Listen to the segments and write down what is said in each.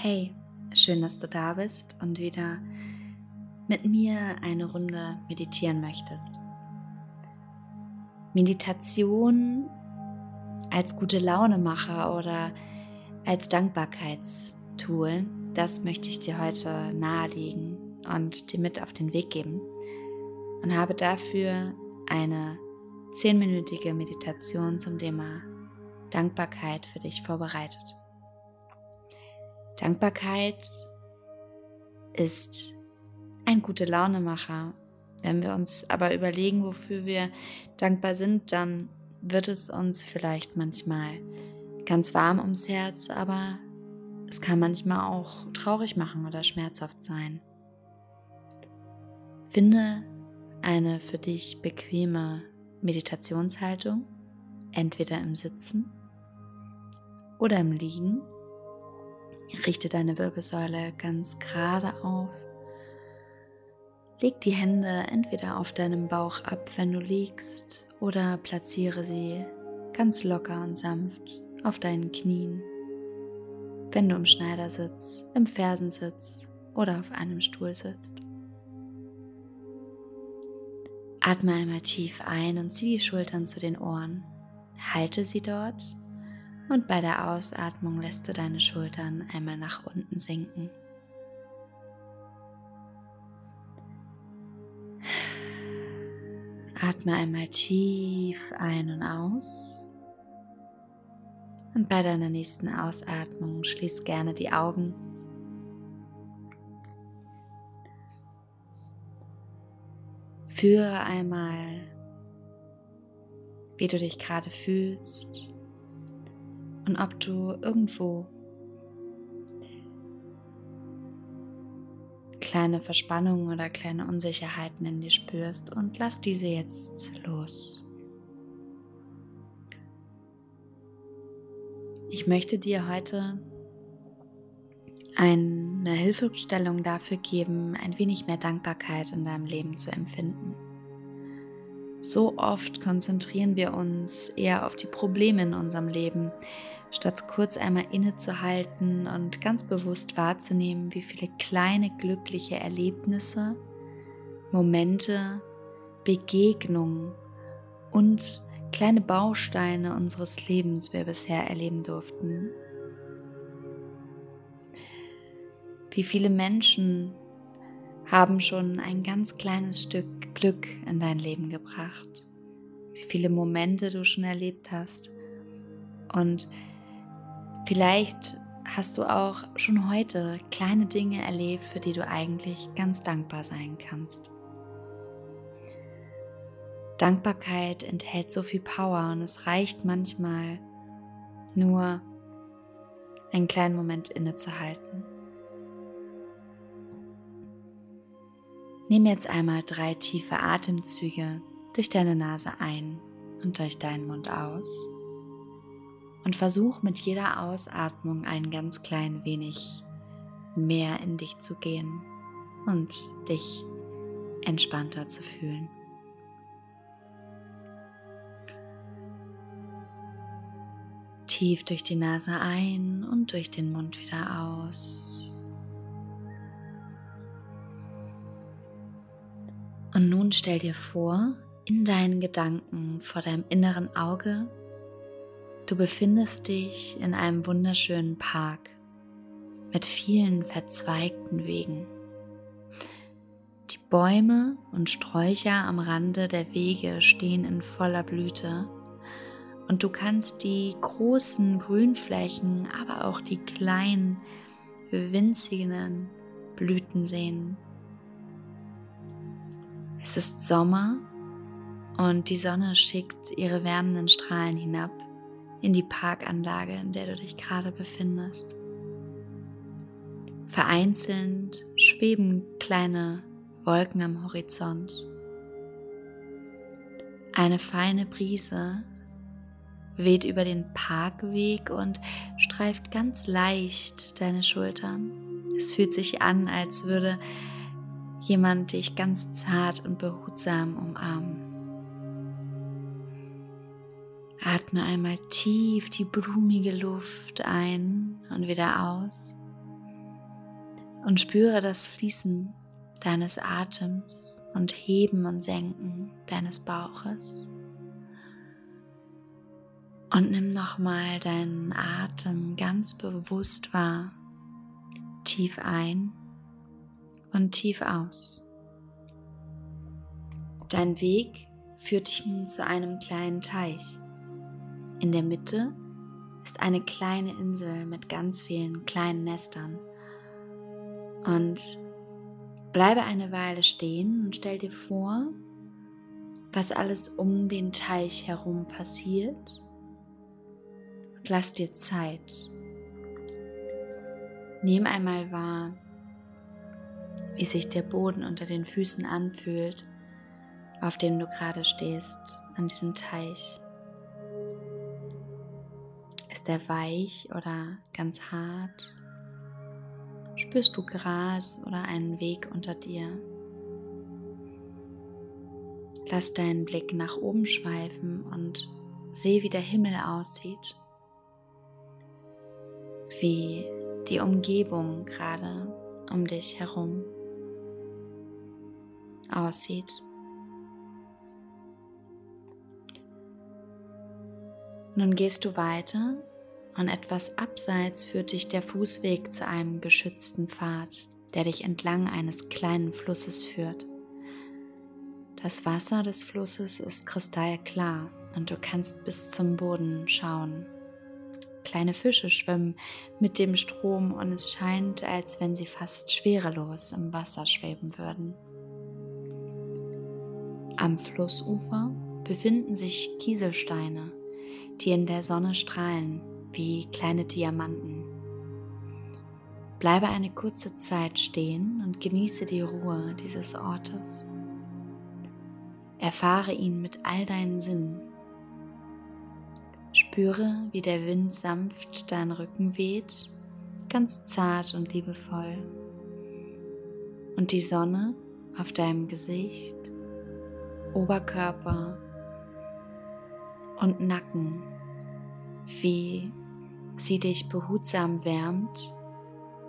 Hey, schön, dass du da bist und wieder mit mir eine Runde meditieren möchtest. Meditation als gute Launemacher oder als Dankbarkeitstool, das möchte ich dir heute nahelegen und dir mit auf den Weg geben und habe dafür eine zehnminütige Meditation zum Thema Dankbarkeit für dich vorbereitet. Dankbarkeit ist ein gute Launemacher. Wenn wir uns aber überlegen, wofür wir dankbar sind, dann wird es uns vielleicht manchmal ganz warm ums Herz, aber es kann manchmal auch traurig machen oder schmerzhaft sein. Finde eine für dich bequeme Meditationshaltung, entweder im Sitzen oder im Liegen Richte deine Wirbelsäule ganz gerade auf. Leg die Hände entweder auf deinem Bauch ab, wenn du liegst, oder platziere sie ganz locker und sanft auf deinen Knien, wenn du im Schneidersitz, im Fersensitz oder auf einem Stuhl sitzt. Atme einmal tief ein und zieh die Schultern zu den Ohren. Halte sie dort und bei der Ausatmung lässt du deine Schultern einmal nach unten sinken. Atme einmal tief ein und aus. Und bei deiner nächsten Ausatmung schließ gerne die Augen. Führe einmal, wie du dich gerade fühlst und ob du irgendwo kleine Verspannungen oder kleine Unsicherheiten in dir spürst und lass diese jetzt los. Ich möchte dir heute eine Hilfestellung dafür geben, ein wenig mehr Dankbarkeit in deinem Leben zu empfinden. So oft konzentrieren wir uns eher auf die Probleme in unserem Leben, statt kurz einmal innezuhalten und ganz bewusst wahrzunehmen, wie viele kleine glückliche Erlebnisse, Momente, Begegnungen und kleine Bausteine unseres Lebens wir bisher erleben durften. Wie viele Menschen haben schon ein ganz kleines Stück Glück in dein Leben gebracht. Wie viele Momente du schon erlebt hast. Und Vielleicht hast du auch schon heute kleine Dinge erlebt, für die du eigentlich ganz dankbar sein kannst. Dankbarkeit enthält so viel Power und es reicht manchmal nur einen kleinen Moment innezuhalten. Nimm jetzt einmal drei tiefe Atemzüge durch deine Nase ein und durch deinen Mund aus und versuch mit jeder Ausatmung ein ganz klein wenig mehr in dich zu gehen und dich entspannter zu fühlen. Tief durch die Nase ein und durch den Mund wieder aus. Und nun stell dir vor, in deinen Gedanken vor deinem inneren Auge Du befindest dich in einem wunderschönen Park mit vielen verzweigten Wegen. Die Bäume und Sträucher am Rande der Wege stehen in voller Blüte und du kannst die großen Grünflächen, aber auch die kleinen, winzigen Blüten sehen. Es ist Sommer und die Sonne schickt ihre wärmenden Strahlen hinab in die Parkanlage, in der du dich gerade befindest. Vereinzelt schweben kleine Wolken am Horizont. Eine feine Brise weht über den Parkweg und streift ganz leicht deine Schultern. Es fühlt sich an, als würde jemand dich ganz zart und behutsam umarmen. Atme einmal tief die blumige Luft ein und wieder aus. Und spüre das Fließen deines Atems und Heben und Senken deines Bauches. Und nimm nochmal deinen Atem ganz bewusst wahr. Tief ein und tief aus. Dein Weg führt dich nun zu einem kleinen Teich. In der Mitte ist eine kleine Insel mit ganz vielen kleinen Nestern. Und bleibe eine Weile stehen und stell dir vor, was alles um den Teich herum passiert. Und lass dir Zeit. Nimm einmal wahr, wie sich der Boden unter den Füßen anfühlt, auf dem du gerade stehst, an diesem Teich. Ist er weich oder ganz hart? Spürst du Gras oder einen Weg unter dir? Lass deinen Blick nach oben schweifen und seh, wie der Himmel aussieht. Wie die Umgebung gerade um dich herum aussieht. Nun gehst du weiter und etwas abseits führt dich der Fußweg zu einem geschützten Pfad, der dich entlang eines kleinen Flusses führt. Das Wasser des Flusses ist kristallklar und du kannst bis zum Boden schauen. Kleine Fische schwimmen mit dem Strom und es scheint, als wenn sie fast schwerelos im Wasser schweben würden. Am Flussufer befinden sich Kieselsteine, die in der Sonne strahlen wie kleine Diamanten. Bleibe eine kurze Zeit stehen und genieße die Ruhe dieses Ortes. Erfahre ihn mit all deinen Sinnen. Spüre, wie der Wind sanft deinen Rücken weht, ganz zart und liebevoll. Und die Sonne auf deinem Gesicht Oberkörper und Nacken, wie sie dich behutsam wärmt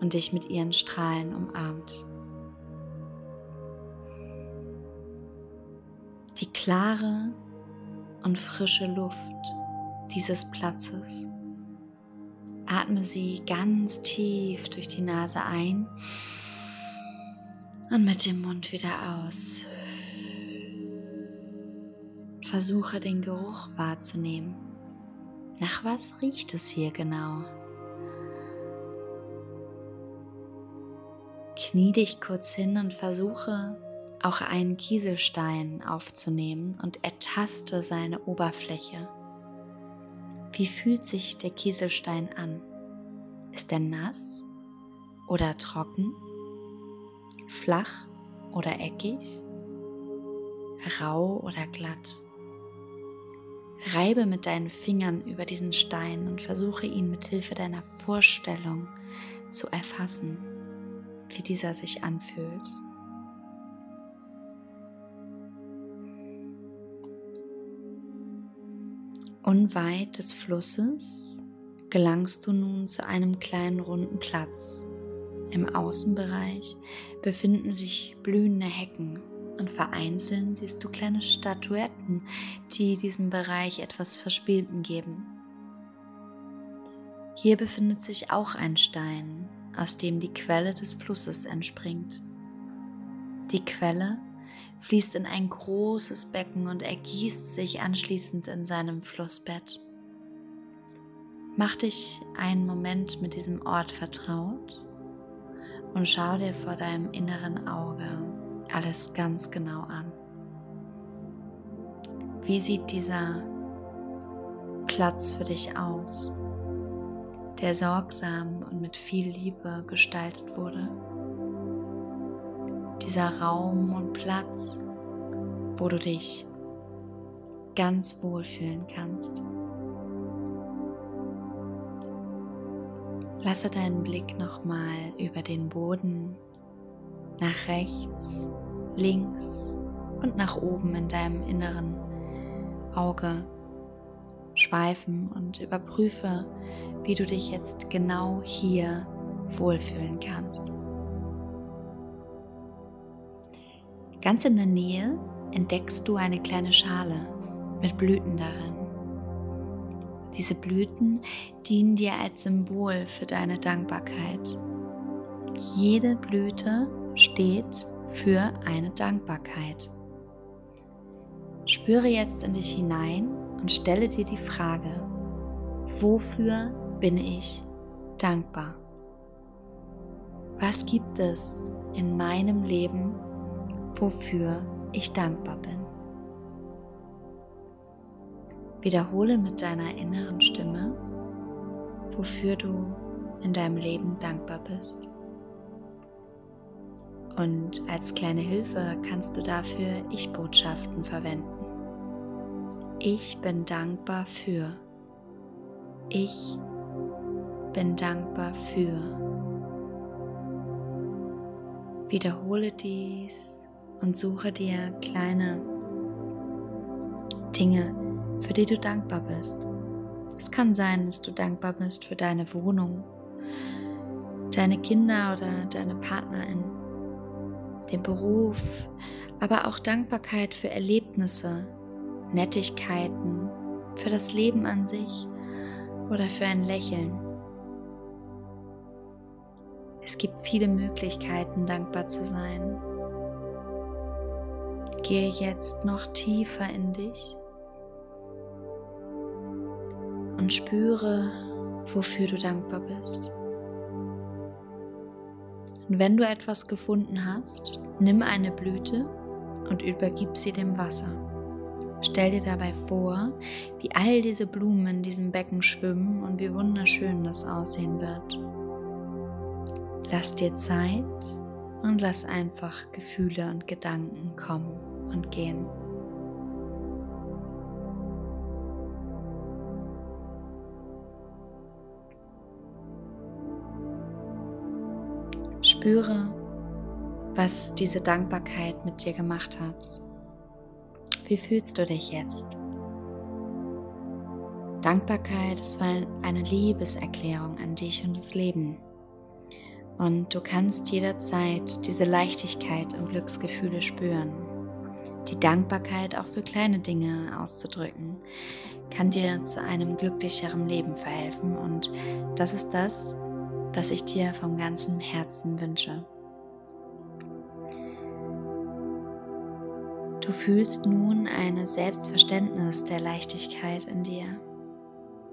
und dich mit ihren Strahlen umarmt. Die klare und frische Luft dieses Platzes. Atme sie ganz tief durch die Nase ein und mit dem Mund wieder aus versuche den Geruch wahrzunehmen. Nach was riecht es hier genau? Knie dich kurz hin und versuche auch einen Kieselstein aufzunehmen und ertaste seine Oberfläche. Wie fühlt sich der Kieselstein an? Ist er nass oder trocken? Flach oder eckig? Rau oder glatt? Reibe mit deinen Fingern über diesen Stein und versuche ihn mit Hilfe deiner Vorstellung zu erfassen, wie dieser sich anfühlt. Unweit des Flusses gelangst du nun zu einem kleinen runden Platz. Im Außenbereich befinden sich blühende Hecken und vereinzelt siehst du kleine Statuetten, die diesem Bereich etwas Verspielten geben. Hier befindet sich auch ein Stein, aus dem die Quelle des Flusses entspringt. Die Quelle fließt in ein großes Becken und ergießt sich anschließend in seinem Flussbett. Mach dich einen Moment mit diesem Ort vertraut und schau dir vor deinem inneren Auge alles ganz genau an. Wie sieht dieser Platz für dich aus, der sorgsam und mit viel Liebe gestaltet wurde? Dieser Raum und Platz, wo du dich ganz wohlfühlen kannst. Lasse deinen Blick nochmal über den Boden nach rechts, links und nach oben in deinem inneren Auge schweifen und überprüfe, wie du dich jetzt genau hier wohlfühlen kannst. Ganz in der Nähe entdeckst du eine kleine Schale mit Blüten darin. Diese Blüten dienen dir als Symbol für deine Dankbarkeit. Jede Blüte steht für eine Dankbarkeit. Spüre jetzt in dich hinein und stelle dir die Frage, wofür bin ich dankbar? Was gibt es in meinem Leben, wofür ich dankbar bin? Wiederhole mit deiner inneren Stimme, wofür du in deinem Leben dankbar bist. Und als kleine Hilfe kannst du dafür Ich-Botschaften verwenden. Ich bin dankbar für. Ich bin dankbar für. Wiederhole dies und suche dir kleine Dinge, für die du dankbar bist. Es kann sein, dass du dankbar bist für deine Wohnung, deine Kinder oder deine Partnerin den Beruf, aber auch Dankbarkeit für Erlebnisse, Nettigkeiten, für das Leben an sich oder für ein Lächeln. Es gibt viele Möglichkeiten, dankbar zu sein. Gehe jetzt noch tiefer in dich und spüre, wofür du dankbar bist. Und wenn du etwas gefunden hast, nimm eine Blüte und übergib sie dem Wasser. Stell dir dabei vor, wie all diese Blumen in diesem Becken schwimmen und wie wunderschön das aussehen wird. Lass dir Zeit und lass einfach Gefühle und Gedanken kommen und gehen. Spüre, was diese Dankbarkeit mit dir gemacht hat. Wie fühlst du dich jetzt? Dankbarkeit ist eine Liebeserklärung an dich und das Leben. Und du kannst jederzeit diese Leichtigkeit und Glücksgefühle spüren. Die Dankbarkeit auch für kleine Dinge auszudrücken, kann dir zu einem glücklicheren Leben verhelfen. Und das ist das, was ich dir vom ganzen Herzen wünsche. Du fühlst nun ein Selbstverständnis der Leichtigkeit in dir.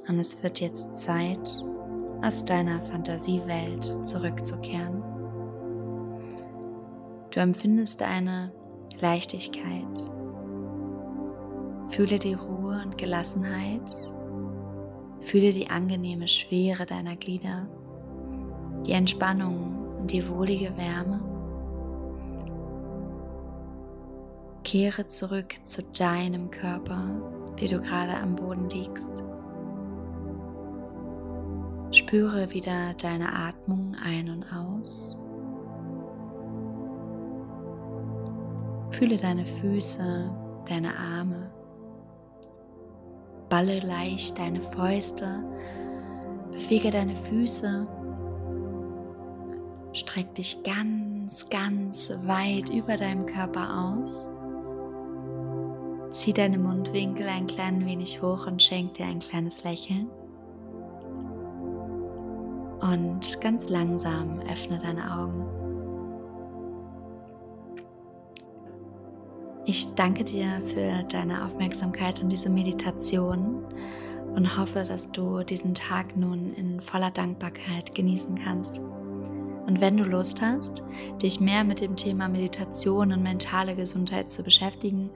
Und es wird jetzt Zeit, aus deiner Fantasiewelt zurückzukehren. Du empfindest eine Leichtigkeit. Fühle die Ruhe und Gelassenheit. Fühle die angenehme Schwere deiner Glieder die Entspannung und die wohlige Wärme. Kehre zurück zu deinem Körper, wie du gerade am Boden liegst. Spüre wieder deine Atmung ein und aus. Fühle deine Füße, deine Arme. Balle leicht deine Fäuste. Bewege deine Füße Streck dich ganz, ganz weit über deinem Körper aus. Zieh deine Mundwinkel ein klein wenig hoch und schenk dir ein kleines Lächeln. Und ganz langsam öffne deine Augen. Ich danke dir für deine Aufmerksamkeit und diese Meditation und hoffe, dass du diesen Tag nun in voller Dankbarkeit genießen kannst. Und wenn du Lust hast, dich mehr mit dem Thema Meditation und mentale Gesundheit zu beschäftigen,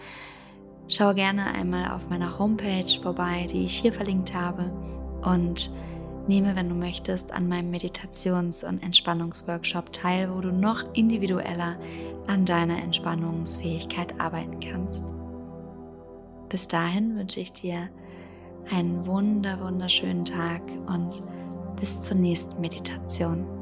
schau gerne einmal auf meiner Homepage vorbei, die ich hier verlinkt habe und nehme, wenn du möchtest, an meinem Meditations- und Entspannungsworkshop teil, wo du noch individueller an deiner Entspannungsfähigkeit arbeiten kannst. Bis dahin wünsche ich dir einen wunder wunderschönen Tag und bis zur nächsten Meditation.